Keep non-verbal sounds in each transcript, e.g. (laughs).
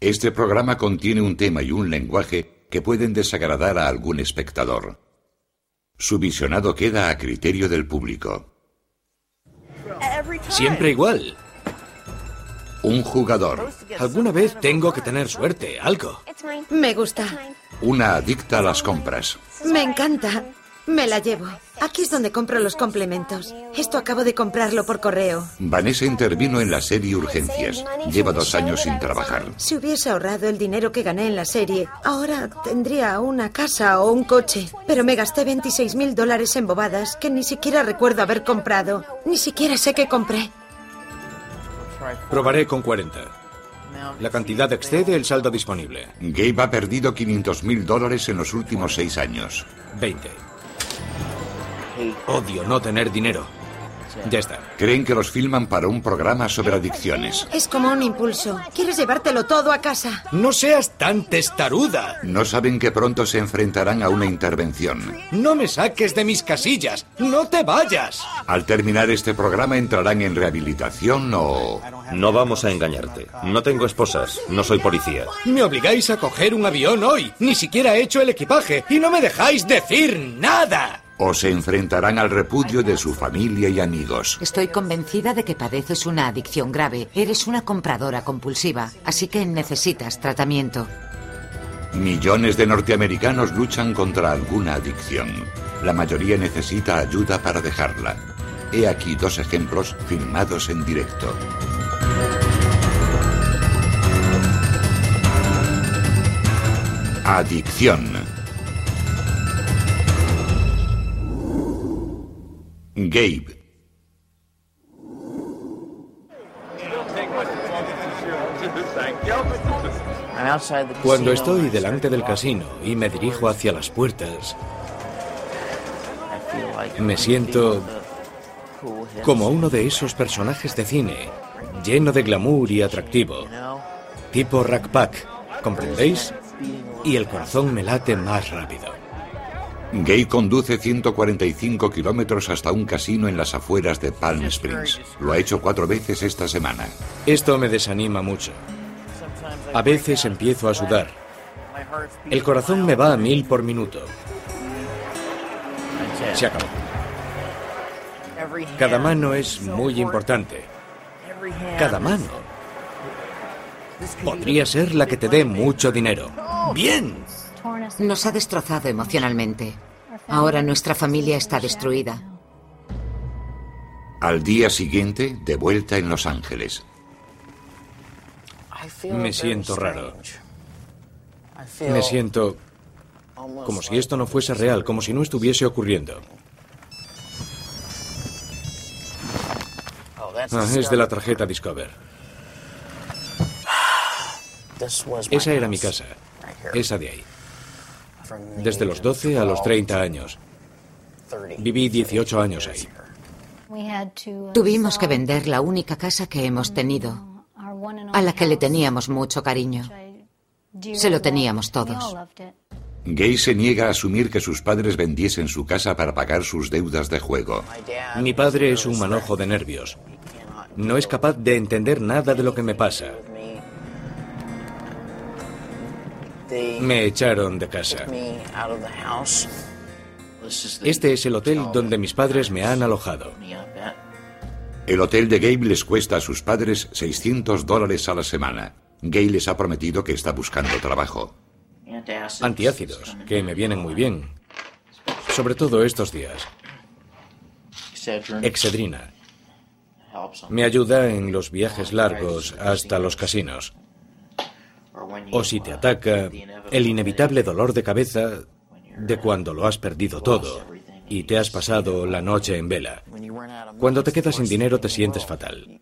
Este programa contiene un tema y un lenguaje que pueden desagradar a algún espectador. Su visionado queda a criterio del público. Siempre igual. Un jugador. Alguna vez tengo que tener suerte, algo. Me gusta. Una adicta a las compras. Me encanta. Me la llevo. Aquí es donde compro los complementos. Esto acabo de comprarlo por correo. Vanessa intervino en la serie Urgencias. Lleva dos años sin trabajar. Si hubiese ahorrado el dinero que gané en la serie, ahora tendría una casa o un coche. Pero me gasté 26 mil dólares en bobadas que ni siquiera recuerdo haber comprado. Ni siquiera sé qué compré. Probaré con 40. La cantidad excede el saldo disponible. Gabe ha perdido 500 mil dólares en los últimos seis años. 20. Odio no tener dinero. Ya está. Creen que los filman para un programa sobre adicciones. Es como un impulso. Quieres llevártelo todo a casa. No seas tan testaruda. No saben que pronto se enfrentarán a una intervención. No me saques de mis casillas. No te vayas. Al terminar este programa entrarán en rehabilitación o... No vamos a engañarte. No tengo esposas. No soy policía. Me obligáis a coger un avión hoy. Ni siquiera he hecho el equipaje. Y no me dejáis decir nada o se enfrentarán al repudio de su familia y amigos. Estoy convencida de que padeces una adicción grave. Eres una compradora compulsiva, así que necesitas tratamiento. Millones de norteamericanos luchan contra alguna adicción. La mayoría necesita ayuda para dejarla. He aquí dos ejemplos filmados en directo. Adicción. Gabe. Cuando estoy delante del casino y me dirijo hacia las puertas, me siento como uno de esos personajes de cine, lleno de glamour y atractivo, tipo Rack Pack, ¿comprendéis? Y el corazón me late más rápido. Gay conduce 145 kilómetros hasta un casino en las afueras de Palm Springs. Lo ha hecho cuatro veces esta semana. Esto me desanima mucho. A veces empiezo a sudar. El corazón me va a mil por minuto. Se acabó. Cada mano es muy importante. Cada mano. Podría ser la que te dé mucho dinero. ¡Bien! Nos ha destrozado emocionalmente. Ahora nuestra familia está destruida. Al día siguiente, de vuelta en Los Ángeles. Me siento raro. Me siento como si esto no fuese real, como si no estuviese ocurriendo. Ah, es de la tarjeta Discover. Esa era mi casa. Esa de ahí. Desde los 12 a los 30 años. Viví 18 años ahí. Tuvimos que vender la única casa que hemos tenido, a la que le teníamos mucho cariño. Se lo teníamos todos. Gay se niega a asumir que sus padres vendiesen su casa para pagar sus deudas de juego. Mi padre es un manojo de nervios. No es capaz de entender nada de lo que me pasa. Me echaron de casa. Este es el hotel donde mis padres me han alojado. El hotel de Gabe les cuesta a sus padres 600 dólares a la semana. Gay les ha prometido que está buscando trabajo. Antiácidos, que me vienen muy bien. Sobre todo estos días. Excedrina. Me ayuda en los viajes largos hasta los casinos. O si te ataca el inevitable dolor de cabeza de cuando lo has perdido todo y te has pasado la noche en vela. Cuando te quedas sin dinero te sientes fatal.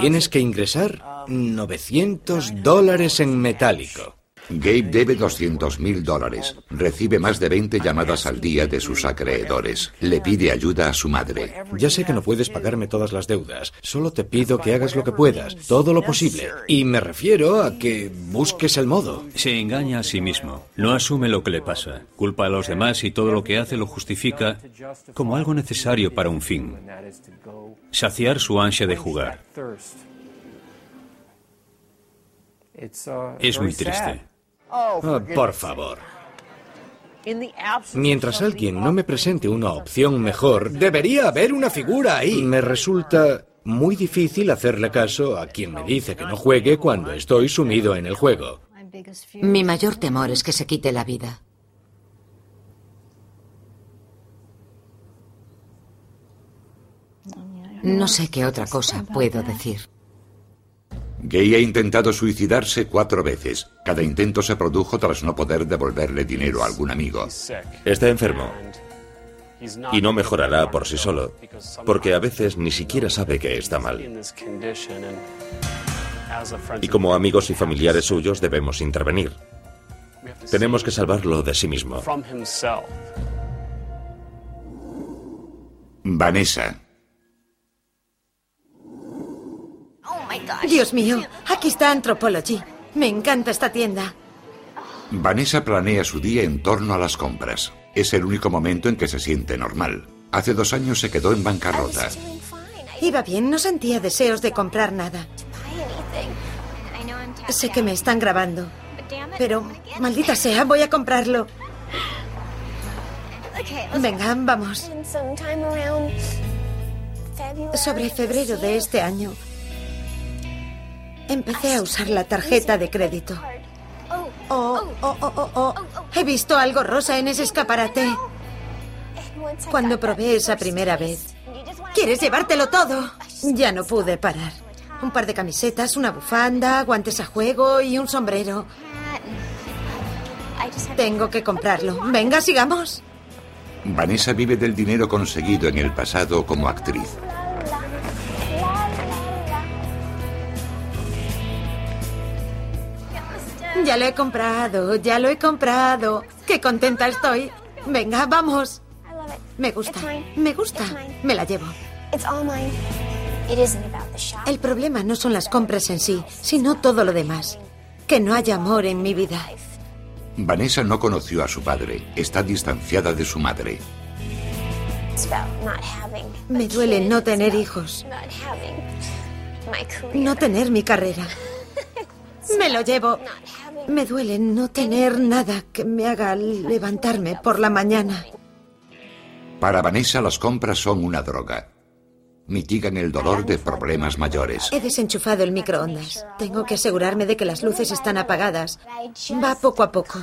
Tienes que ingresar 900 dólares en metálico. Gabe debe 200 mil dólares. Recibe más de 20 llamadas al día de sus acreedores. Le pide ayuda a su madre. Ya sé que no puedes pagarme todas las deudas. Solo te pido que hagas lo que puedas, todo lo posible. Y me refiero a que busques el modo. Se engaña a sí mismo. No asume lo que le pasa. Culpa a los demás y todo lo que hace lo justifica como algo necesario para un fin. Saciar su ansia de jugar. Es muy triste. Oh, por favor. Mientras alguien no me presente una opción mejor, debería haber una figura ahí. Me resulta muy difícil hacerle caso a quien me dice que no juegue cuando estoy sumido en el juego. Mi mayor temor es que se quite la vida. No sé qué otra cosa puedo decir. Gay ha intentado suicidarse cuatro veces. Cada intento se produjo tras no poder devolverle dinero a algún amigo. Está enfermo. Y no mejorará por sí solo, porque a veces ni siquiera sabe que está mal. Y como amigos y familiares suyos debemos intervenir. Tenemos que salvarlo de sí mismo. Vanessa. Dios mío, aquí está Anthropology. Me encanta esta tienda. Vanessa planea su día en torno a las compras. Es el único momento en que se siente normal. Hace dos años se quedó en bancarrota. Iba bien, no sentía deseos de comprar nada. Sé que me están grabando, pero maldita sea, voy a comprarlo. Venga, vamos. Sobre febrero de este año, empecé a usar la tarjeta de crédito. Oh, oh, oh, oh, oh. He visto algo rosa en ese escaparate. Cuando probé esa primera vez. ¿Quieres llevártelo todo? Ya no pude parar. Un par de camisetas, una bufanda, guantes a juego y un sombrero. Tengo que comprarlo. Venga, sigamos. Vanessa vive del dinero conseguido en el pasado como actriz. Ya lo he comprado, ya lo he comprado. Qué contenta estoy. Venga, vamos. Me gusta, me gusta. Me la llevo. El problema no son las compras en sí, sino todo lo demás. Que no haya amor en mi vida. Vanessa no conoció a su padre. Está distanciada de su madre. Me duele no tener hijos. No tener mi carrera. (laughs) Me lo llevo. Me duele no tener nada que me haga levantarme por la mañana. Para Vanessa las compras son una droga. Mitigan el dolor de problemas mayores. He desenchufado el microondas. Tengo que asegurarme de que las luces están apagadas. Va poco a poco.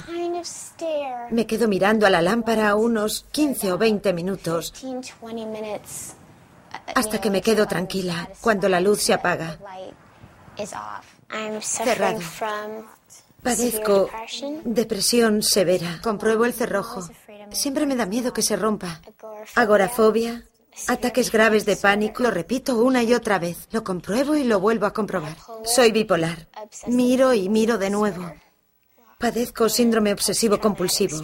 Me quedo mirando a la lámpara unos 15 o 20 minutos hasta que me quedo tranquila cuando la luz se apaga. Cerrado. Padezco depresión severa. Compruebo el cerrojo. Siempre me da miedo que se rompa. Agorafobia, ataques graves de pánico. Lo repito una y otra vez. Lo compruebo y lo vuelvo a comprobar. Soy bipolar. Miro y miro de nuevo. Padezco síndrome obsesivo compulsivo.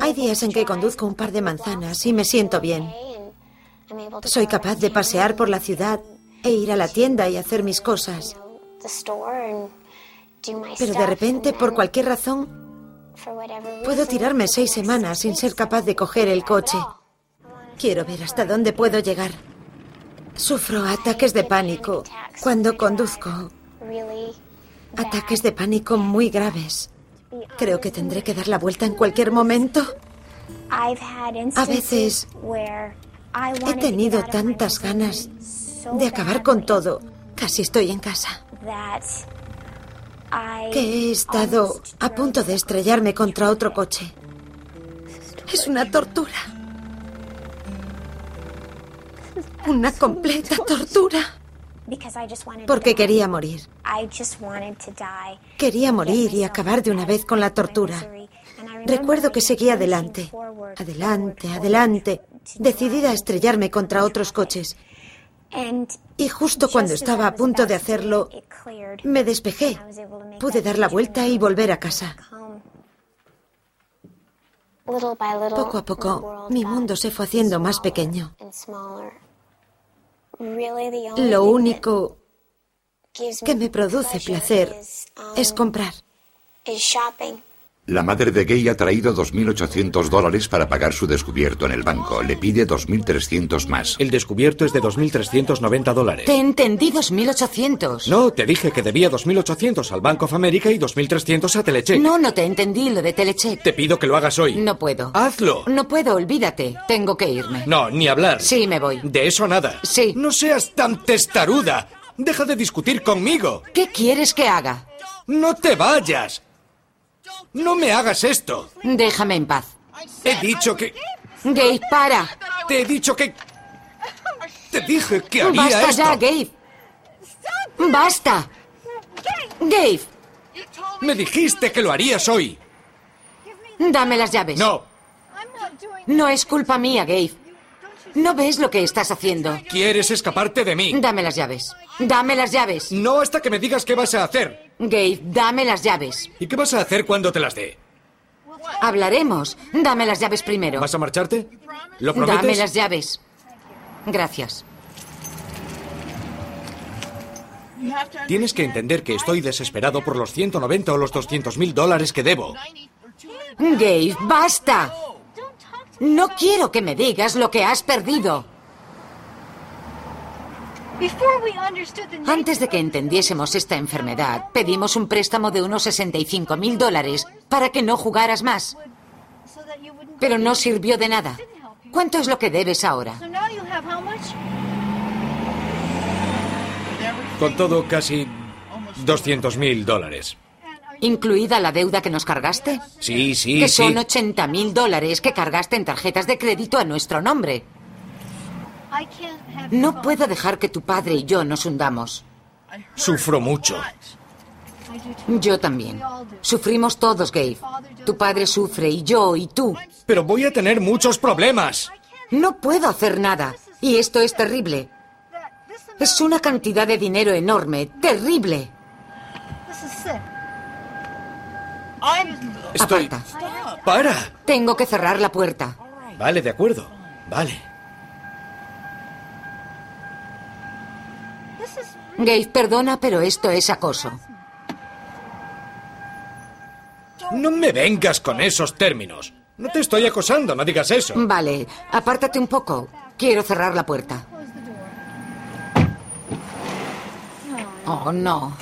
Hay días en que conduzco un par de manzanas y me siento bien. Soy capaz de pasear por la ciudad e ir a la tienda y hacer mis cosas. Pero de repente, por cualquier razón, puedo tirarme seis semanas sin ser capaz de coger el coche. Quiero ver hasta dónde puedo llegar. Sufro ataques de pánico cuando conduzco. Ataques de pánico muy graves. Creo que tendré que dar la vuelta en cualquier momento. A veces he tenido tantas ganas de acabar con todo. Casi estoy en casa. Que he estado a punto de estrellarme contra otro coche. Es una tortura. Una completa tortura. Porque quería morir. Quería morir y acabar de una vez con la tortura. Recuerdo que seguía adelante, adelante, adelante, decidida a estrellarme contra otros coches. Y justo cuando estaba a punto de hacerlo, me despejé. Pude dar la vuelta y volver a casa. Poco a poco, mi mundo se fue haciendo más pequeño. Lo único que me produce placer es comprar. La madre de Gay ha traído 2.800 dólares para pagar su descubierto en el banco. Le pide 2.300 más. El descubierto es de 2.390 dólares. Te entendí 2.800. No, te dije que debía 2.800 al Bank of America y 2.300 a Telecheck. No, no te entendí lo de Telecheck. Te pido que lo hagas hoy. No puedo. Hazlo. No puedo, olvídate. Tengo que irme. No, ni hablar. Sí, me voy. De eso nada. Sí. No seas tan testaruda. Deja de discutir conmigo. ¿Qué quieres que haga? No te vayas. No me hagas esto. Déjame en paz. He dicho que... Gabe, para. Te he dicho que... Te dije que haría Basta esto. ya, Gabe. Basta. Gabe, Me dijiste que lo harías hoy. dame las llaves. No. No es culpa mía, Gabe. ¿No ves lo que estás haciendo? ¿Quieres escaparte de mí? Dame las llaves. Dame las llaves. No hasta que me digas qué vas a hacer. Gabe, dame las llaves. ¿Y qué vas a hacer cuando te las dé? Hablaremos. Dame las llaves primero. ¿Vas a marcharte? ¿Lo prometes? Dame las llaves. Gracias. Tienes que entender que estoy desesperado por los 190 o los 200 mil dólares que debo. Gabe, basta. No quiero que me digas lo que has perdido. Antes de que entendiésemos esta enfermedad, pedimos un préstamo de unos 65 mil dólares para que no jugaras más. Pero no sirvió de nada. ¿Cuánto es lo que debes ahora? Con todo, casi 200 mil dólares. ¿Incluida la deuda que nos cargaste? Sí, sí, que sí. son 80 mil dólares que cargaste en tarjetas de crédito a nuestro nombre. No puedo dejar que tu padre y yo nos hundamos. Sufro mucho. Yo también. Sufrimos todos, Gabe. Tu padre sufre y yo y tú. Pero voy a tener muchos problemas. No puedo hacer nada. Y esto es terrible. Es una cantidad de dinero enorme. Terrible. Estoy... Aparta. ¡Para! Tengo que cerrar la puerta. Vale, de acuerdo. Vale. Gabe, perdona, pero esto es acoso. No me vengas con esos términos. No te estoy acosando, no digas eso. Vale, apártate un poco. Quiero cerrar la puerta. Oh, no.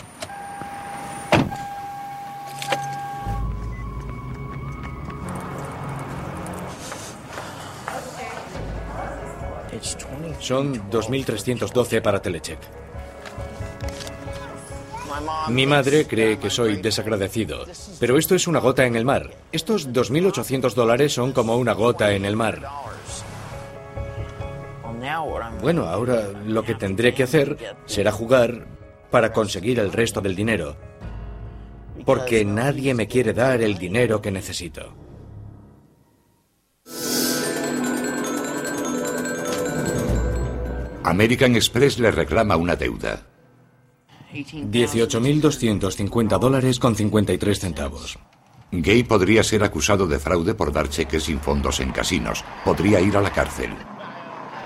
Son 2.312 para Telecheck. Mi madre cree que soy desagradecido, pero esto es una gota en el mar. Estos 2.800 dólares son como una gota en el mar. Bueno, ahora lo que tendré que hacer será jugar para conseguir el resto del dinero. Porque nadie me quiere dar el dinero que necesito. American Express le reclama una deuda. 18.250 dólares con 53 centavos. Gay podría ser acusado de fraude por dar cheques sin fondos en casinos. Podría ir a la cárcel.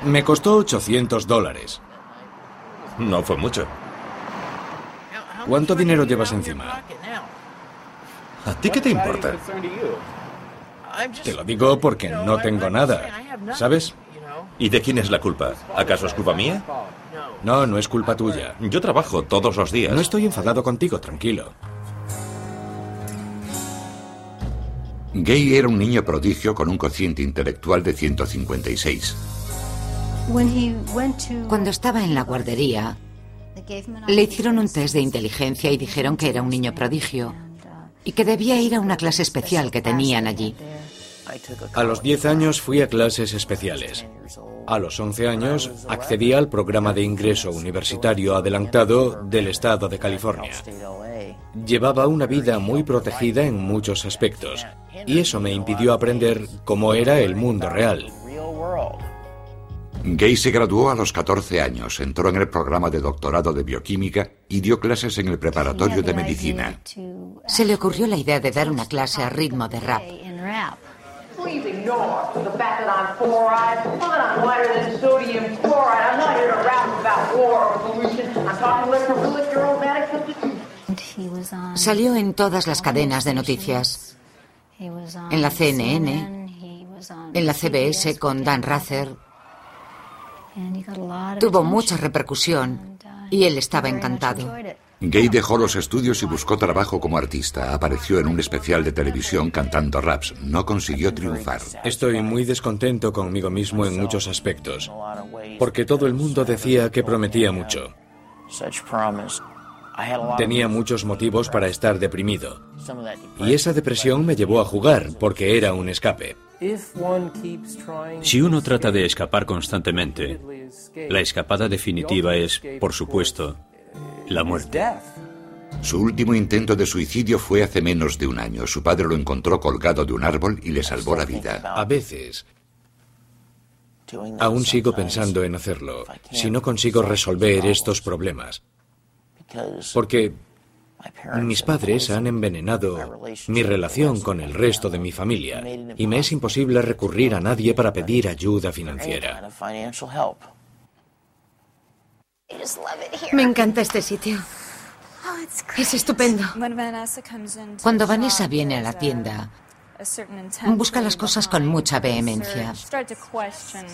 Me costó 800 dólares. No fue mucho. ¿Cuánto dinero llevas encima? ¿A ti qué te importa? Te lo digo porque no tengo nada. ¿Sabes? ¿Y de quién es la culpa? ¿Acaso es culpa mía? No, no es culpa tuya. Yo trabajo todos los días. No estoy enfadado contigo, tranquilo. Gay era un niño prodigio con un cociente intelectual de 156. Cuando estaba en la guardería, le hicieron un test de inteligencia y dijeron que era un niño prodigio y que debía ir a una clase especial que tenían allí. A los 10 años fui a clases especiales. A los 11 años accedí al programa de ingreso universitario adelantado del estado de California. Llevaba una vida muy protegida en muchos aspectos y eso me impidió aprender cómo era el mundo real. Gay se graduó a los 14 años, entró en el programa de doctorado de bioquímica y dio clases en el preparatorio de medicina. Se le ocurrió la idea de dar una clase a ritmo de rap. Ignore the fact that I'm fluoride, that I'm lighter than sodium chloride. I'm not here to rap about war or pollution. I'm talking electrophilic aromatic substitution. Salió en todas las cadenas de noticias. en la CNN, en la CBS con Dan Rather. Tuvo mucha repercusión y él estaba encantado. Gay dejó los estudios y buscó trabajo como artista. Apareció en un especial de televisión cantando raps. No consiguió triunfar. Estoy muy descontento conmigo mismo en muchos aspectos, porque todo el mundo decía que prometía mucho. Tenía muchos motivos para estar deprimido. Y esa depresión me llevó a jugar, porque era un escape. Si uno trata de escapar constantemente, la escapada definitiva es, por supuesto, la muerte. Su último intento de suicidio fue hace menos de un año. Su padre lo encontró colgado de un árbol y le salvó la vida. A veces, aún sigo pensando en hacerlo, si no consigo resolver estos problemas. Porque mis padres han envenenado mi relación con el resto de mi familia y me es imposible recurrir a nadie para pedir ayuda financiera. Me encanta este sitio. Es estupendo. Cuando Vanessa viene a la tienda, busca las cosas con mucha vehemencia.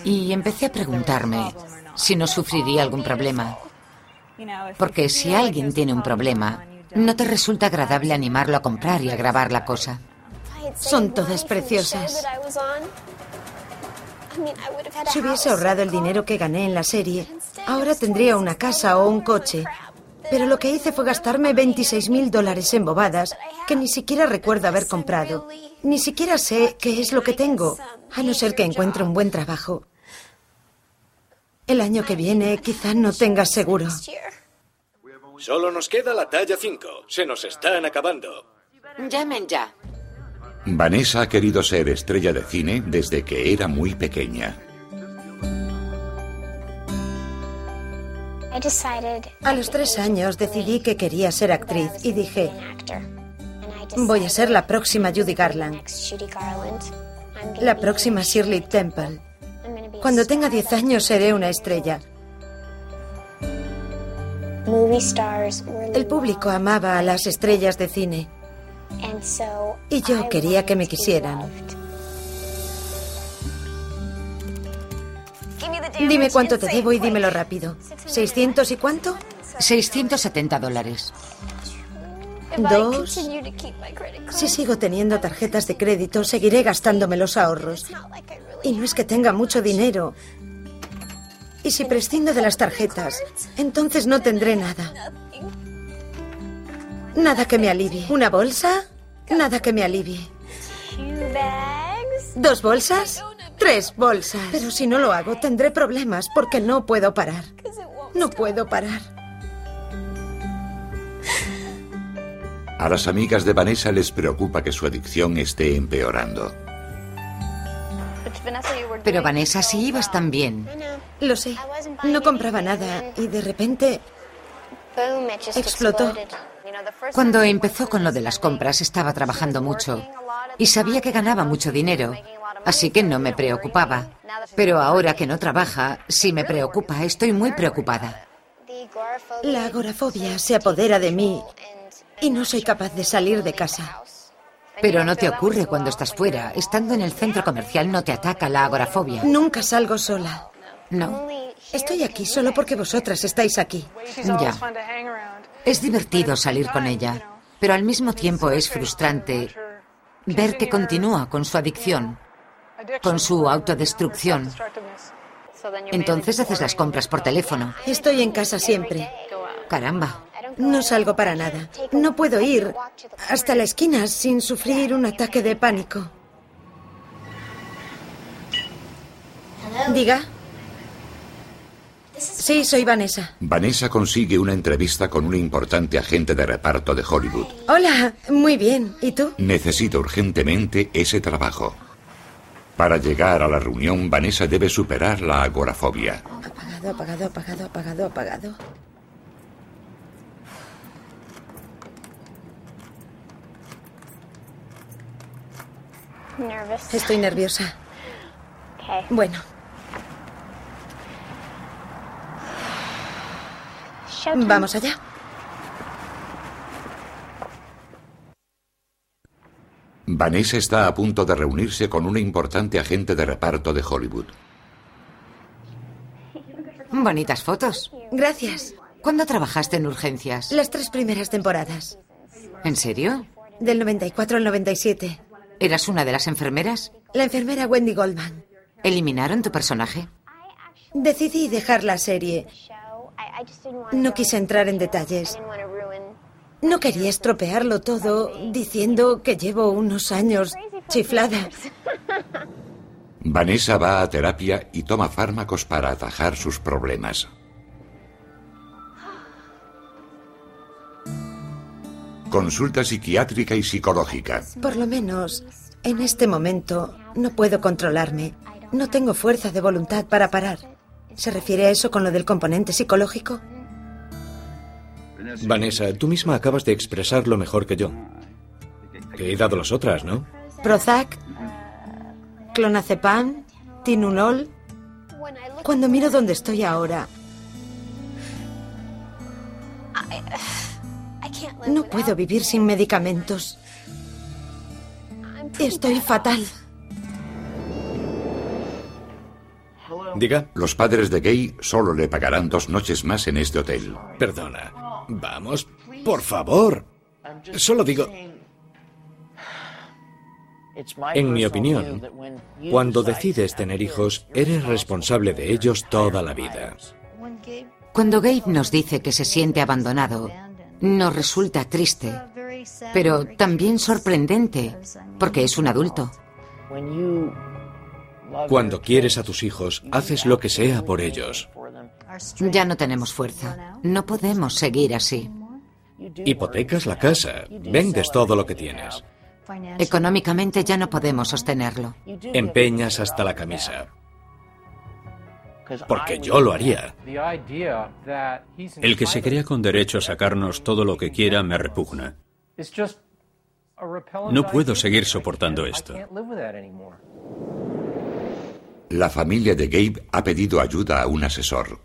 Y empecé a preguntarme si no sufriría algún problema. Porque si alguien tiene un problema, no te resulta agradable animarlo a comprar y a grabar la cosa. Son todas preciosas. Si hubiese ahorrado el dinero que gané en la serie, ahora tendría una casa o un coche. Pero lo que hice fue gastarme 26 mil dólares en bobadas que ni siquiera recuerdo haber comprado. Ni siquiera sé qué es lo que tengo, a no ser que encuentre un buen trabajo. El año que viene quizá no tenga seguro. Solo nos queda la talla 5. Se nos están acabando. Llamen ya. Vanessa ha querido ser estrella de cine desde que era muy pequeña. A los tres años decidí que quería ser actriz y dije, voy a ser la próxima Judy Garland, la próxima Shirley Temple. Cuando tenga diez años seré una estrella. El público amaba a las estrellas de cine. Y yo quería que me quisieran. Dime cuánto te debo y dímelo rápido. ¿600 y cuánto? 670 dólares. Dos. Si sigo teniendo tarjetas de crédito, seguiré gastándome los ahorros. Y no es que tenga mucho dinero. Y si prescindo de las tarjetas, entonces no tendré nada. Nada que me alivie. ¿Una bolsa? Nada que me alivie. ¿Dos bolsas? Tres bolsas. Pero si no lo hago, tendré problemas porque no puedo parar. No puedo parar. A las amigas de Vanessa les preocupa que su adicción esté empeorando. Pero Vanessa, sí ibas tan bien. Lo sé. No compraba nada y de repente explotó. Cuando empezó con lo de las compras estaba trabajando mucho y sabía que ganaba mucho dinero, así que no me preocupaba. Pero ahora que no trabaja, sí me preocupa, estoy muy preocupada. La agorafobia se apodera de mí y no soy capaz de salir de casa. Pero no te ocurre cuando estás fuera. Estando en el centro comercial no te ataca la agorafobia. Nunca salgo sola. No. Estoy aquí solo porque vosotras estáis aquí. Ya. Es divertido salir con ella, pero al mismo tiempo es frustrante ver que continúa con su adicción, con su autodestrucción. Entonces haces las compras por teléfono. Estoy en casa siempre. Caramba. No salgo para nada. No puedo ir hasta la esquina sin sufrir un ataque de pánico. Diga. Sí, soy Vanessa. Vanessa consigue una entrevista con un importante agente de reparto de Hollywood. Hola, muy bien. ¿Y tú? Necesita urgentemente ese trabajo. Para llegar a la reunión, Vanessa debe superar la agorafobia. Apagado, apagado, apagado, apagado, apagado. Estoy nerviosa. Bueno. Vamos allá. Vanessa está a punto de reunirse con un importante agente de reparto de Hollywood. Bonitas fotos. Gracias. ¿Cuándo trabajaste en urgencias? Las tres primeras temporadas. ¿En serio? Del 94 al 97. ¿Eras una de las enfermeras? La enfermera Wendy Goldman. ¿Eliminaron tu personaje? Decidí dejar la serie. No quise entrar en detalles. No quería estropearlo todo diciendo que llevo unos años chiflada. Vanessa va a terapia y toma fármacos para atajar sus problemas. Consulta psiquiátrica y psicológica. Por lo menos, en este momento, no puedo controlarme. No tengo fuerza de voluntad para parar. ¿Se refiere a eso con lo del componente psicológico? Vanessa, tú misma acabas de expresarlo mejor que yo. Te he dado las otras, ¿no? Prozac, clonazepam, tinunol. Cuando miro dónde estoy ahora, no puedo vivir sin medicamentos. Estoy fatal. Diga. Los padres de Gay solo le pagarán dos noches más en este hotel. Perdona. Vamos, por favor. Solo digo... En mi opinión, cuando decides tener hijos, eres responsable de ellos toda la vida. Cuando Gabe nos dice que se siente abandonado, nos resulta triste, pero también sorprendente, porque es un adulto. Cuando quieres a tus hijos, haces lo que sea por ellos. Ya no tenemos fuerza. No podemos seguir así. Hipotecas la casa, vendes todo lo que tienes. Económicamente ya no podemos sostenerlo. Empeñas hasta la camisa. Porque yo lo haría. El que se crea con derecho a sacarnos todo lo que quiera me repugna. No puedo seguir soportando esto. La familia de Gabe ha pedido ayuda a un asesor.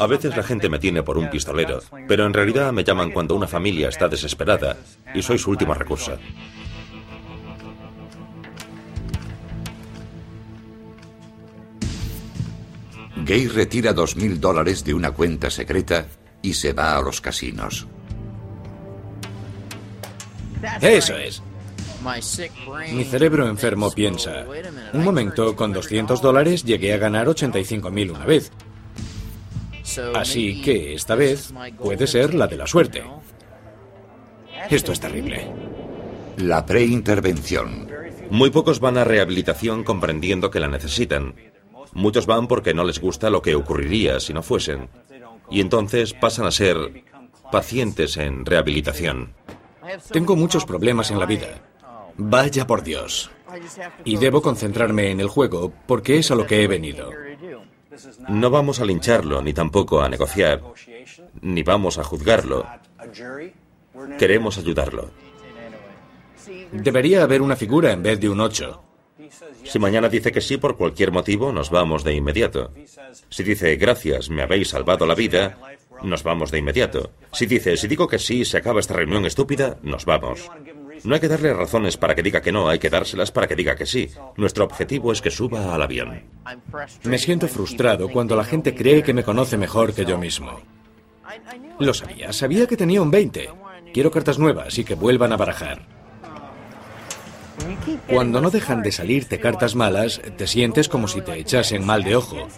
A veces la gente me tiene por un pistolero, pero en realidad me llaman cuando una familia está desesperada y soy su último recurso. Gay retira dos mil dólares de una cuenta secreta y se va a los casinos. Eso es. Mi cerebro enfermo piensa, un momento, con 200 dólares llegué a ganar 85.000 una vez. Así que esta vez puede ser la de la suerte. Esto es terrible. La preintervención. Muy pocos van a rehabilitación comprendiendo que la necesitan. Muchos van porque no les gusta lo que ocurriría si no fuesen. Y entonces pasan a ser pacientes en rehabilitación. Tengo muchos problemas en la vida. Vaya por Dios. Y debo concentrarme en el juego porque es a lo que he venido. No vamos a lincharlo, ni tampoco a negociar, ni vamos a juzgarlo. Queremos ayudarlo. Debería haber una figura en vez de un 8. Si mañana dice que sí por cualquier motivo, nos vamos de inmediato. Si dice gracias, me habéis salvado la vida, nos vamos de inmediato. Si dice, si digo que sí, se acaba esta reunión estúpida, nos vamos. No hay que darle razones para que diga que no, hay que dárselas para que diga que sí. Nuestro objetivo es que suba al avión. Me siento frustrado cuando la gente cree que me conoce mejor que yo mismo. Lo sabía, sabía que tenía un 20. Quiero cartas nuevas y que vuelvan a barajar. Cuando no dejan de salirte cartas malas, te sientes como si te echasen mal de ojo,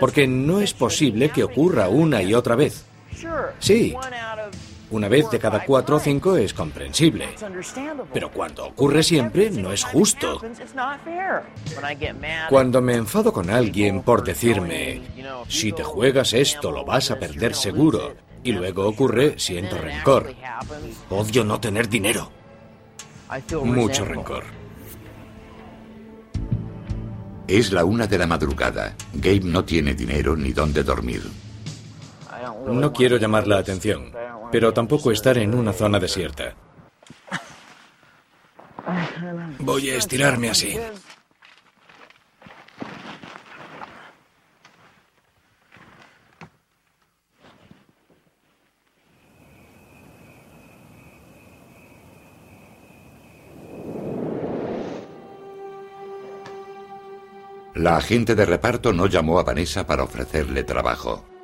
porque no es posible que ocurra una y otra vez. Sí, una vez de cada cuatro o cinco es comprensible. Pero cuando ocurre siempre no es justo. Cuando me enfado con alguien por decirme, si te juegas esto lo vas a perder seguro, y luego ocurre, siento rencor. Odio no tener dinero. Mucho rencor. Es la una de la madrugada. Gabe no tiene dinero ni dónde dormir. No quiero llamar la atención, pero tampoco estar en una zona desierta. Voy a estirarme así. La agente de reparto no llamó a Vanessa para ofrecerle trabajo.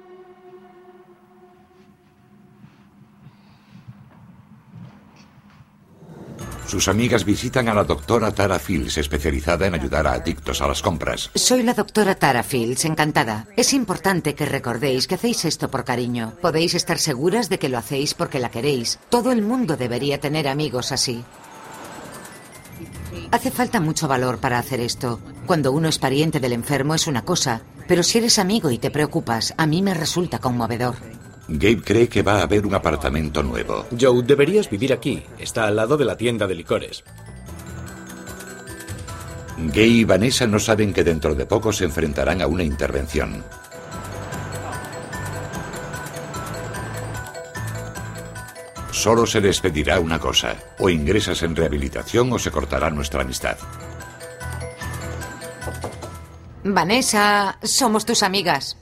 Sus amigas visitan a la doctora Tara Fields, especializada en ayudar a adictos a las compras. Soy la doctora Tara Fields, encantada. Es importante que recordéis que hacéis esto por cariño. Podéis estar seguras de que lo hacéis porque la queréis. Todo el mundo debería tener amigos así. Hace falta mucho valor para hacer esto. Cuando uno es pariente del enfermo es una cosa, pero si eres amigo y te preocupas, a mí me resulta conmovedor. Gabe cree que va a haber un apartamento nuevo. Joe, deberías vivir aquí. Está al lado de la tienda de licores. Gabe y Vanessa no saben que dentro de poco se enfrentarán a una intervención. Solo se les pedirá una cosa. O ingresas en rehabilitación o se cortará nuestra amistad. Vanessa, somos tus amigas.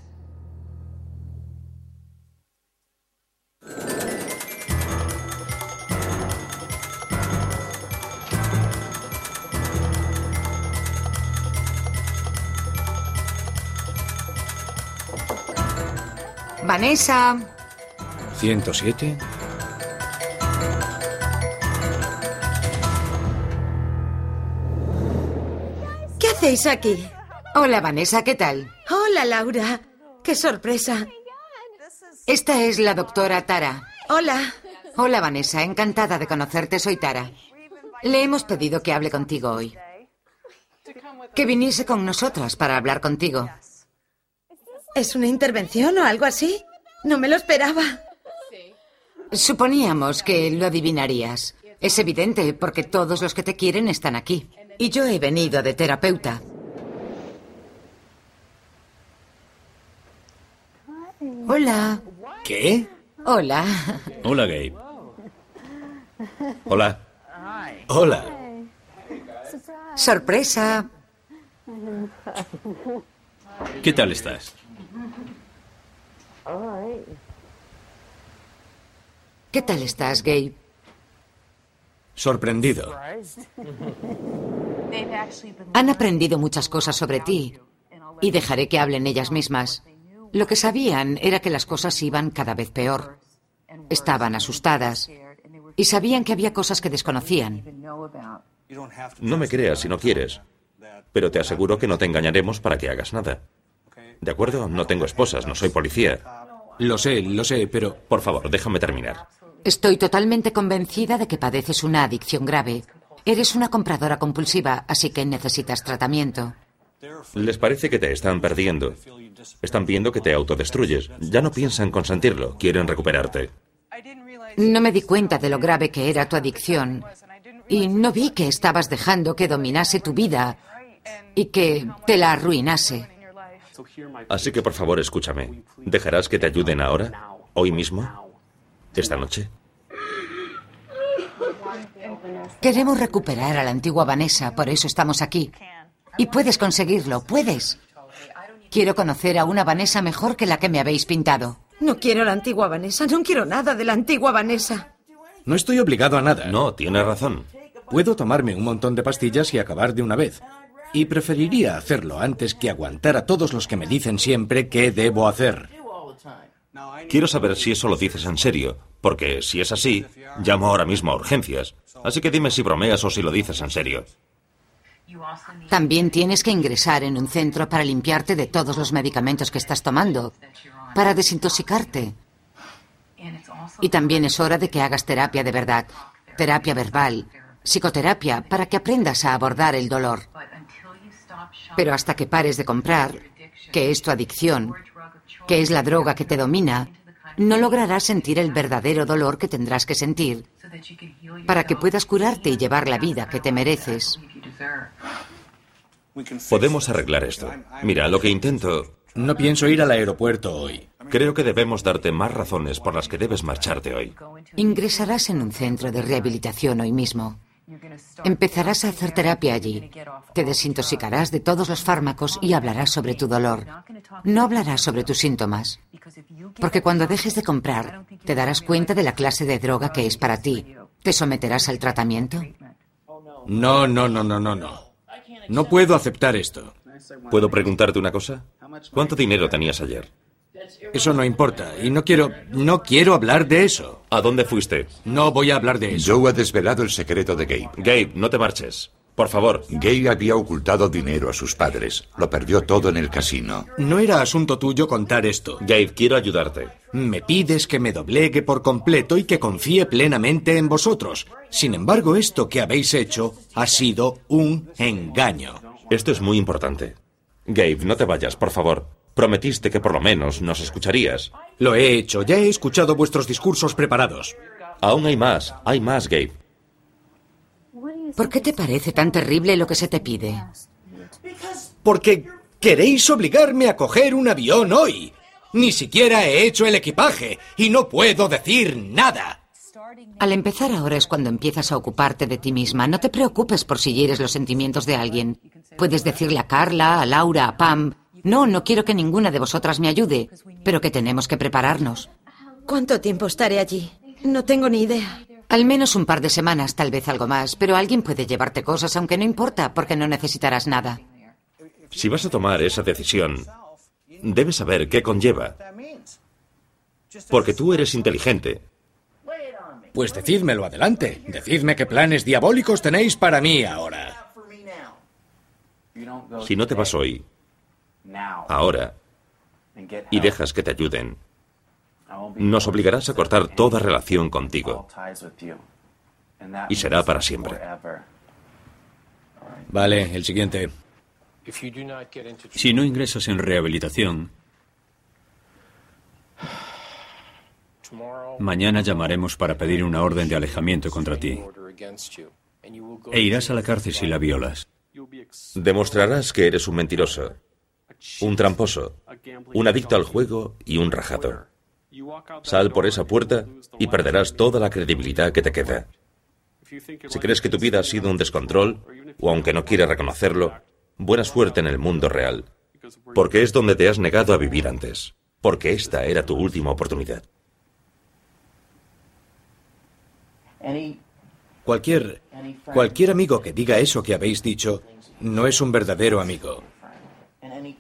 Vanessa. 107. ¿Qué hacéis aquí? Hola, Vanessa, ¿qué tal? Hola, Laura. Qué sorpresa. Esta es la doctora Tara. Hola. Hola, Vanessa, encantada de conocerte, soy Tara. Le hemos pedido que hable contigo hoy. Que viniese con nosotras para hablar contigo. ¿Es una intervención o algo así? No me lo esperaba. Suponíamos que lo adivinarías. Es evidente porque todos los que te quieren están aquí. Y yo he venido de terapeuta. Hola. ¿Qué? Hola. Hola, Gabe. Hola. Hola. Sorpresa. ¿Qué tal estás? ¿Qué tal estás, Gabe? Sorprendido. Han aprendido muchas cosas sobre ti y dejaré que hablen ellas mismas. Lo que sabían era que las cosas iban cada vez peor. Estaban asustadas y sabían que había cosas que desconocían. No me creas si no quieres, pero te aseguro que no te engañaremos para que hagas nada. ¿De acuerdo? No tengo esposas, no soy policía. Lo sé, lo sé, pero... Por favor, déjame terminar. Estoy totalmente convencida de que padeces una adicción grave. Eres una compradora compulsiva, así que necesitas tratamiento. Les parece que te están perdiendo. Están viendo que te autodestruyes. Ya no piensan consentirlo, quieren recuperarte. No me di cuenta de lo grave que era tu adicción. Y no vi que estabas dejando que dominase tu vida y que te la arruinase. Así que por favor escúchame. ¿Dejarás que te ayuden ahora? ¿Hoy mismo? ¿Esta noche? Queremos recuperar a la antigua Vanessa, por eso estamos aquí. Y puedes conseguirlo, puedes. Quiero conocer a una Vanessa mejor que la que me habéis pintado. No quiero la antigua Vanessa, no quiero nada de la antigua Vanessa. No estoy obligado a nada. No, tienes razón. Puedo tomarme un montón de pastillas y acabar de una vez. Y preferiría hacerlo antes que aguantar a todos los que me dicen siempre qué debo hacer. Quiero saber si eso lo dices en serio, porque si es así, llamo ahora mismo a urgencias. Así que dime si bromeas o si lo dices en serio. También tienes que ingresar en un centro para limpiarte de todos los medicamentos que estás tomando, para desintoxicarte. Y también es hora de que hagas terapia de verdad, terapia verbal, psicoterapia, para que aprendas a abordar el dolor. Pero hasta que pares de comprar, que es tu adicción, que es la droga que te domina, no lograrás sentir el verdadero dolor que tendrás que sentir para que puedas curarte y llevar la vida que te mereces. Podemos arreglar esto. Mira, lo que intento... No pienso ir al aeropuerto hoy. Creo que debemos darte más razones por las que debes marcharte hoy. Ingresarás en un centro de rehabilitación hoy mismo. Empezarás a hacer terapia allí. Te desintoxicarás de todos los fármacos y hablarás sobre tu dolor. No hablarás sobre tus síntomas. Porque cuando dejes de comprar, te darás cuenta de la clase de droga que es para ti. ¿Te someterás al tratamiento? No, no, no, no, no, no. No puedo aceptar esto. ¿Puedo preguntarte una cosa? ¿Cuánto dinero tenías ayer? Eso no importa y no quiero no quiero hablar de eso. ¿A dónde fuiste? No voy a hablar de eso. Joe ha desvelado el secreto de Gabe. Gabe, no te marches. Por favor. Gabe había ocultado dinero a sus padres. Lo perdió todo en el casino. No era asunto tuyo contar esto. Gabe, quiero ayudarte. Me pides que me doblegue por completo y que confíe plenamente en vosotros. Sin embargo, esto que habéis hecho ha sido un engaño. Esto es muy importante. Gabe, no te vayas, por favor. Prometiste que por lo menos nos escucharías. Lo he hecho. Ya he escuchado vuestros discursos preparados. Aún hay más. Hay más, Gabe. ¿Por qué te parece tan terrible lo que se te pide? Porque queréis obligarme a coger un avión hoy. Ni siquiera he hecho el equipaje y no puedo decir nada. Al empezar ahora es cuando empiezas a ocuparte de ti misma. No te preocupes por si hieres los sentimientos de alguien. Puedes decirle a Carla, a Laura, a Pam. No, no quiero que ninguna de vosotras me ayude, pero que tenemos que prepararnos. ¿Cuánto tiempo estaré allí? No tengo ni idea. Al menos un par de semanas, tal vez algo más, pero alguien puede llevarte cosas, aunque no importa, porque no necesitarás nada. Si vas a tomar esa decisión, debes saber qué conlleva. Porque tú eres inteligente. Pues decídmelo adelante. Decidme qué planes diabólicos tenéis para mí ahora. Si no te vas hoy, ahora, y dejas que te ayuden, nos obligarás a cortar toda relación contigo. Y será para siempre. Vale, el siguiente. Si no ingresas en rehabilitación, mañana llamaremos para pedir una orden de alejamiento contra ti. E irás a la cárcel si la violas. Demostrarás que eres un mentiroso, un tramposo, un adicto al juego y un rajado. Sal por esa puerta y perderás toda la credibilidad que te queda. Si crees que tu vida ha sido un descontrol, o aunque no quieras reconocerlo, buena suerte en el mundo real, porque es donde te has negado a vivir antes, porque esta era tu última oportunidad. Cualquier, cualquier amigo que diga eso que habéis dicho no es un verdadero amigo.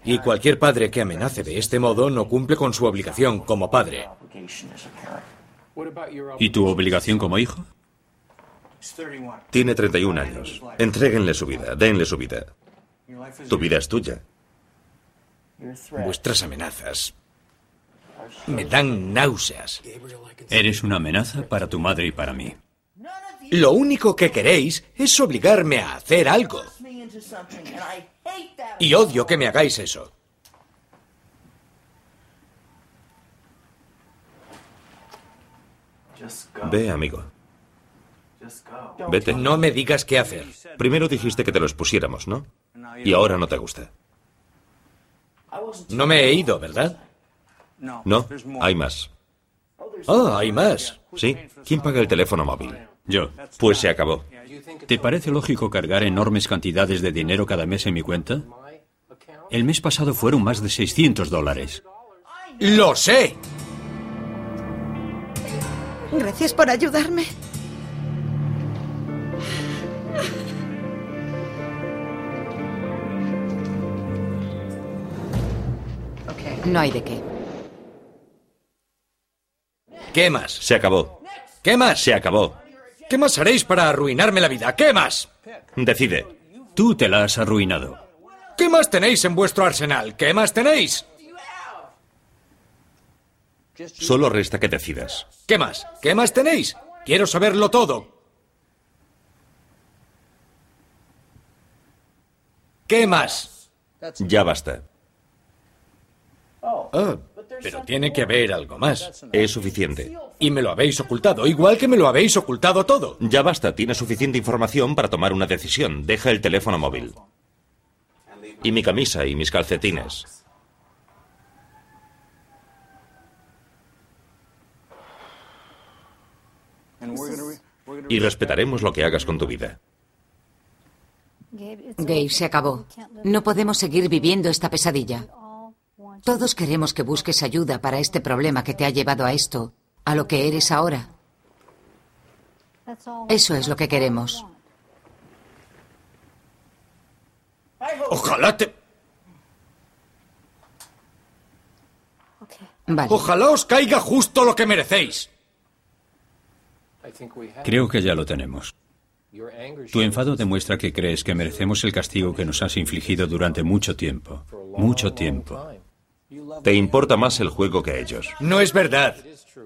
Y cualquier padre que amenace de este modo no cumple con su obligación como padre. ¿Y tu obligación como hijo? Tiene 31 años. Entréguenle su vida, denle su vida. Tu vida es tuya. Vuestras amenazas me dan náuseas. Eres una amenaza para tu madre y para mí. Lo único que queréis es obligarme a hacer algo. Y odio que me hagáis eso. Ve, amigo. Vete. No me digas qué hacer. Primero dijiste que te los pusiéramos, ¿no? Y ahora no te gusta. No me he ido, ¿verdad? No, hay más. Ah, hay más. Sí. ¿Quién paga el teléfono móvil? Yo. Pues se acabó. ¿Te parece lógico cargar enormes cantidades de dinero cada mes en mi cuenta? El mes pasado fueron más de 600 dólares. ¡Lo sé! Gracias por ayudarme. No hay de qué. ¿Qué más? Se acabó. ¿Qué más? Se acabó. ¿Qué más haréis para arruinarme la vida? ¿Qué más? Decide. Tú te la has arruinado. ¿Qué más tenéis en vuestro arsenal? ¿Qué más tenéis? Solo resta que decidas. ¿Qué más? ¿Qué más tenéis? Quiero saberlo todo. ¿Qué más? Ya basta. Ah, pero tiene que haber algo más. Es suficiente. Y me lo habéis ocultado, igual que me lo habéis ocultado todo. Ya basta, tienes suficiente información para tomar una decisión. Deja el teléfono móvil. Y mi camisa y mis calcetines. Y respetaremos lo que hagas con tu vida. Gabe, se acabó. No podemos seguir viviendo esta pesadilla. Todos queremos que busques ayuda para este problema que te ha llevado a esto, a lo que eres ahora. Eso es lo que queremos. Ojalá te... Vale. Ojalá os caiga justo lo que merecéis. Creo que ya lo tenemos. Tu enfado demuestra que crees que merecemos el castigo que nos has infligido durante mucho tiempo. Mucho tiempo. Te importa más el juego que ellos. No es verdad.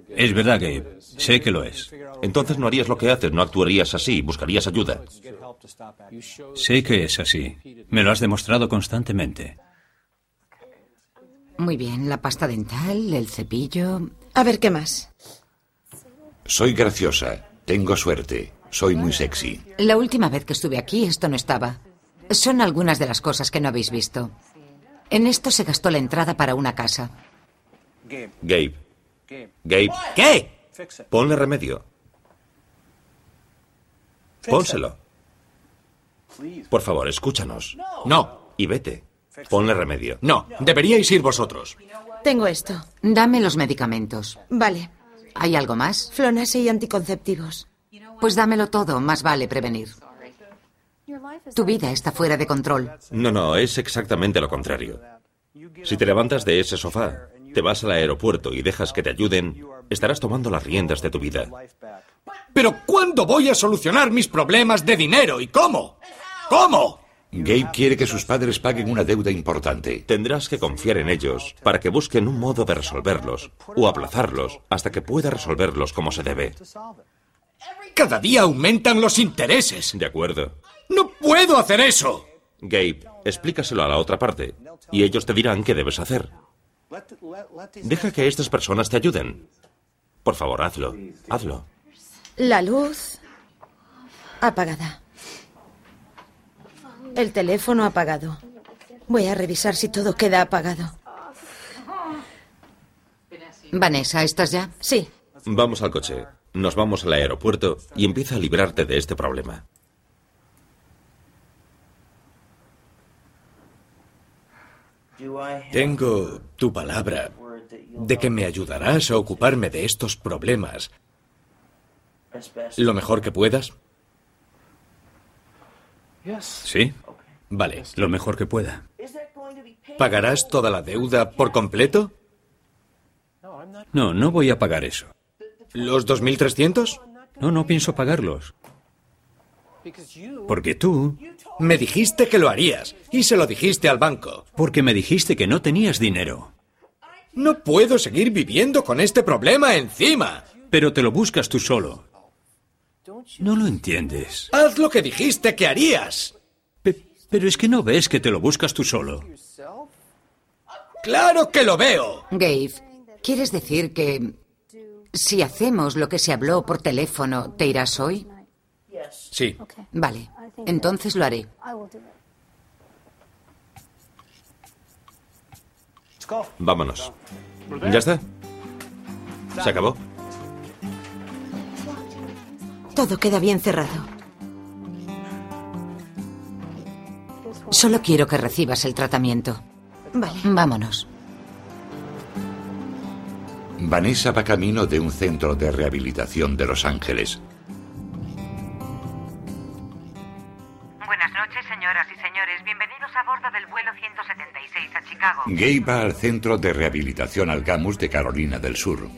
Es verdad, Gabe. Sé que lo es. Entonces no harías lo que haces, no actuarías así, buscarías ayuda. Sé que es así. Me lo has demostrado constantemente. Muy bien, la pasta dental, el cepillo. A ver, ¿qué más? Soy graciosa, tengo suerte, soy muy sexy. La última vez que estuve aquí esto no estaba. Son algunas de las cosas que no habéis visto. En esto se gastó la entrada para una casa. Gabe. Gabe. ¿Qué? Ponle remedio. Pónselo. Por favor, escúchanos. No. Y vete. Ponle remedio. No, deberíais ir vosotros. Tengo esto. Dame los medicamentos. Vale. ¿Hay algo más? Flonase y anticonceptivos. Pues dámelo todo, más vale prevenir. Tu vida está fuera de control. No, no, es exactamente lo contrario. Si te levantas de ese sofá, te vas al aeropuerto y dejas que te ayuden, estarás tomando las riendas de tu vida. Pero ¿cuándo voy a solucionar mis problemas de dinero y cómo? ¿Cómo? Gabe quiere que sus padres paguen una deuda importante. Tendrás que confiar en ellos para que busquen un modo de resolverlos o aplazarlos hasta que pueda resolverlos como se debe. Cada día aumentan los intereses. De acuerdo. No puedo hacer eso. Gabe, explícaselo a la otra parte y ellos te dirán qué debes hacer. Deja que estas personas te ayuden. Por favor, hazlo. Hazlo. La luz apagada. El teléfono apagado. Voy a revisar si todo queda apagado. Vanessa, ¿estás ya? Sí. Vamos al coche. Nos vamos al aeropuerto y empieza a librarte de este problema. Tengo tu palabra de que me ayudarás a ocuparme de estos problemas lo mejor que puedas. Sí. Vale. Lo mejor que pueda. ¿Pagarás toda la deuda por completo? No, no voy a pagar eso. ¿Los 2.300? No, no pienso pagarlos. Porque tú... Me dijiste que lo harías y se lo dijiste al banco. Porque me dijiste que no tenías dinero. No puedo seguir viviendo con este problema encima. Pero te lo buscas tú solo. No lo entiendes. Haz lo que dijiste que harías. pero es que no ves que te lo buscas tú solo. Claro que lo veo. Gabe, ¿quieres decir que si hacemos lo que se habló por teléfono, te irás hoy? Sí. Vale, entonces lo haré. Vámonos. ¿Ya está? ¿Se acabó? Todo queda bien cerrado. Solo quiero que recibas el tratamiento. Vale. Vámonos. Vanessa va camino de un centro de rehabilitación de Los Ángeles. Gabe va al centro de rehabilitación Algamus de Carolina del Sur.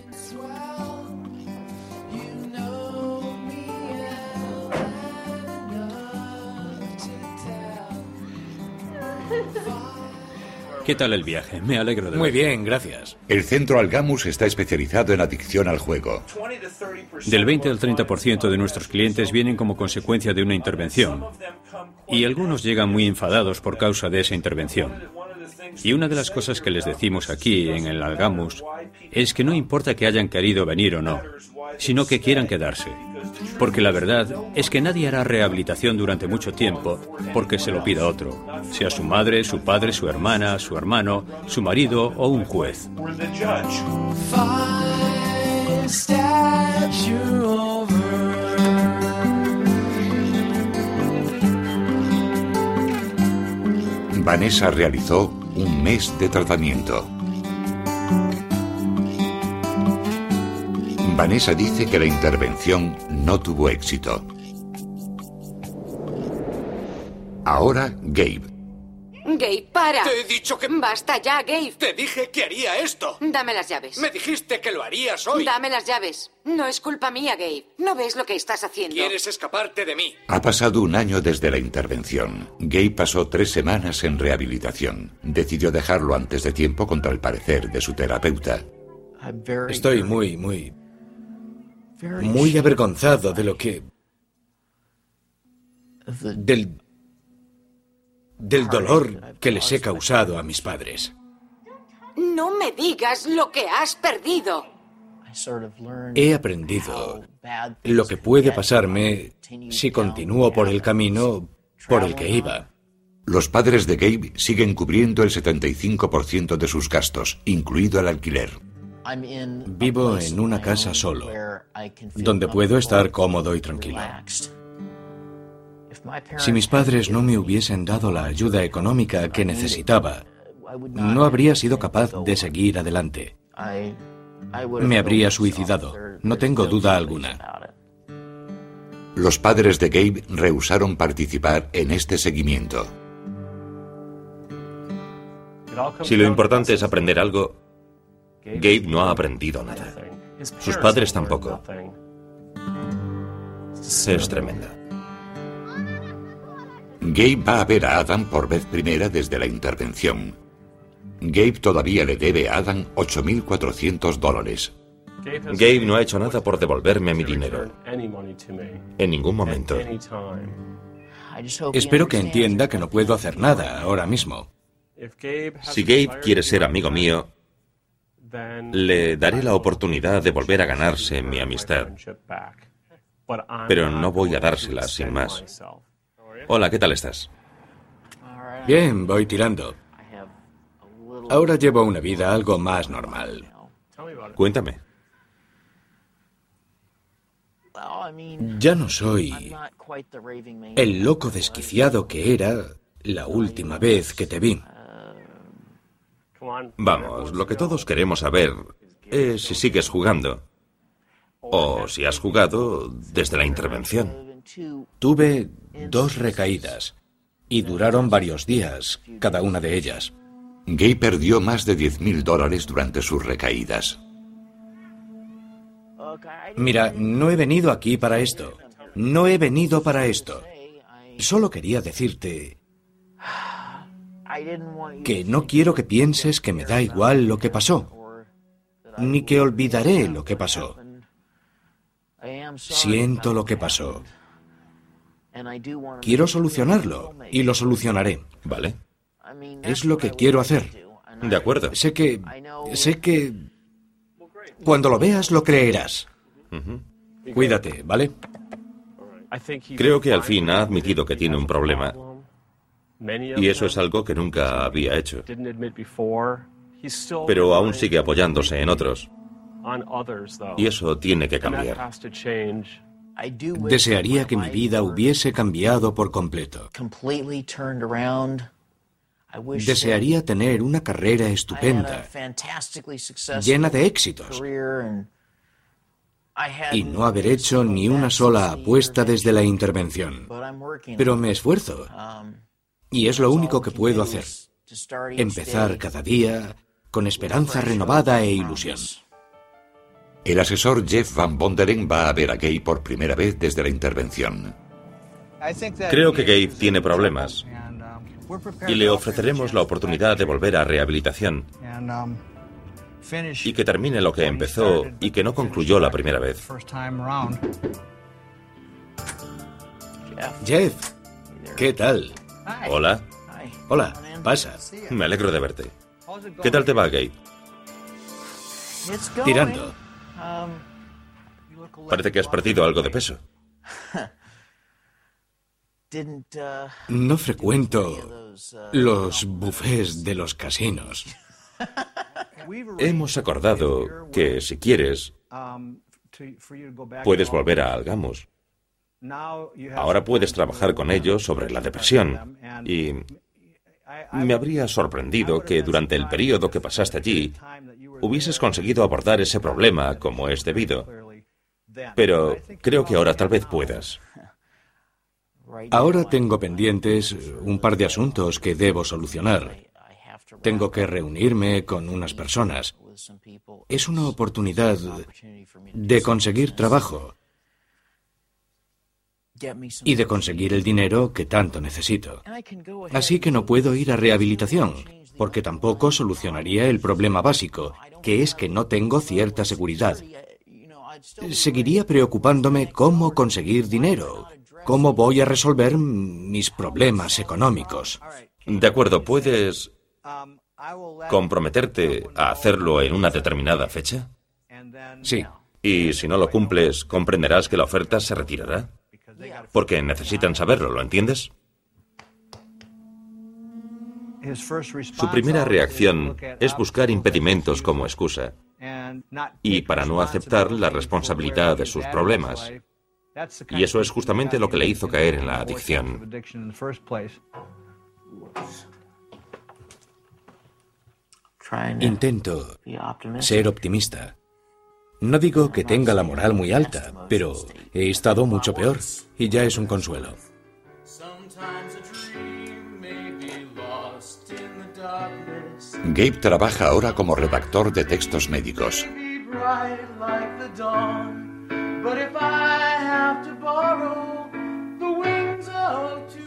¿Qué tal el viaje? Me alegro de Muy bien, gracias. El centro Algamus está especializado en adicción al juego. Del 20 al 30% de nuestros clientes vienen como consecuencia de una intervención. Y algunos llegan muy enfadados por causa de esa intervención. Y una de las cosas que les decimos aquí en el Algamus es que no importa que hayan querido venir o no, sino que quieran quedarse. Porque la verdad es que nadie hará rehabilitación durante mucho tiempo porque se lo pida otro, sea su madre, su padre, su hermana, su hermano, su marido o un juez. Vanessa realizó un mes de tratamiento. Vanessa dice que la intervención no tuvo éxito. Ahora Gabe. Gabe, para. Te he dicho que... Basta ya, Gabe. Te dije que haría esto. Dame las llaves. Me dijiste que lo harías hoy. Dame las llaves. No es culpa mía, Gabe. ¿No ves lo que estás haciendo? Quieres escaparte de mí. Ha pasado un año desde la intervención. Gabe pasó tres semanas en rehabilitación. Decidió dejarlo antes de tiempo contra el parecer de su terapeuta. Estoy muy, muy... Muy avergonzado de lo que... Del... Del dolor que les he causado a mis padres. No me digas lo que has perdido. He aprendido lo que puede pasarme si continúo por el camino por el que iba. Los padres de Gabe siguen cubriendo el 75% de sus gastos, incluido el alquiler. Vivo en una casa solo, donde puedo estar cómodo y tranquilo. Si mis padres no me hubiesen dado la ayuda económica que necesitaba, no habría sido capaz de seguir adelante. Me habría suicidado, no tengo duda alguna. Los padres de Gabe rehusaron participar en este seguimiento. Si lo importante es aprender algo, Gabe no ha aprendido nada. Sus padres tampoco. Es tremenda. Gabe va a ver a Adam por vez primera desde la intervención. Gabe todavía le debe a Adam 8.400 dólares. Gabe no ha hecho nada por devolverme mi dinero. En ningún momento. Espero que entienda que no puedo hacer nada ahora mismo. Si Gabe quiere ser amigo mío, le daré la oportunidad de volver a ganarse mi amistad. Pero no voy a dársela sin más. Hola, ¿qué tal estás? Bien, voy tirando. Ahora llevo una vida algo más normal. Cuéntame. Ya no soy el loco desquiciado que era la última vez que te vi. Vamos, lo que todos queremos saber es si sigues jugando. O si has jugado desde la intervención. Tuve dos recaídas y duraron varios días, cada una de ellas. Gay perdió más de 10.000 dólares durante sus recaídas. Mira, no he venido aquí para esto. No he venido para esto. Solo quería decirte que no quiero que pienses que me da igual lo que pasó, ni que olvidaré lo que pasó. Siento lo que pasó. Quiero solucionarlo y lo solucionaré. Vale. Es lo que quiero hacer. De acuerdo. Sé que... Sé que... Cuando lo veas lo creerás. Cuídate, ¿vale? Creo que al fin ha admitido que tiene un problema. Y eso es algo que nunca había hecho. Pero aún sigue apoyándose en otros. Y eso tiene que cambiar. Desearía que mi vida hubiese cambiado por completo. Desearía tener una carrera estupenda, llena de éxitos, y no haber hecho ni una sola apuesta desde la intervención. Pero me esfuerzo, y es lo único que puedo hacer. Empezar cada día con esperanza renovada e ilusión. El asesor Jeff Van Bonderen va a ver a Gabe por primera vez desde la intervención. Creo que Gabe tiene problemas y le ofreceremos la oportunidad de volver a rehabilitación y que termine lo que empezó y que no concluyó la primera vez. Jeff, ¿qué tal? Hola. Hola, pasa. Me alegro de verte. ¿Qué tal te va, Gabe? Tirando. Parece que has perdido algo de peso. No frecuento los bufés de los casinos. Hemos acordado que, si quieres, puedes volver a Algamos. Ahora puedes trabajar con ellos sobre la depresión. Y me habría sorprendido que durante el periodo que pasaste allí hubieses conseguido abordar ese problema como es debido. Pero creo que ahora tal vez puedas. Ahora tengo pendientes un par de asuntos que debo solucionar. Tengo que reunirme con unas personas. Es una oportunidad de conseguir trabajo y de conseguir el dinero que tanto necesito. Así que no puedo ir a rehabilitación, porque tampoco solucionaría el problema básico, que es que no tengo cierta seguridad. Seguiría preocupándome cómo conseguir dinero, cómo voy a resolver mis problemas económicos. De acuerdo, ¿puedes comprometerte a hacerlo en una determinada fecha? Sí. Y si no lo cumples, comprenderás que la oferta se retirará. Porque necesitan saberlo, ¿lo entiendes? Su primera reacción es buscar impedimentos como excusa y para no aceptar la responsabilidad de sus problemas. Y eso es justamente lo que le hizo caer en la adicción. Intento ser optimista. No digo que tenga la moral muy alta, pero he estado mucho peor y ya es un consuelo. Gabe trabaja ahora como redactor de textos médicos.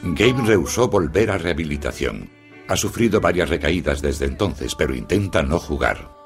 Gabe rehusó volver a rehabilitación. Ha sufrido varias recaídas desde entonces, pero intenta no jugar.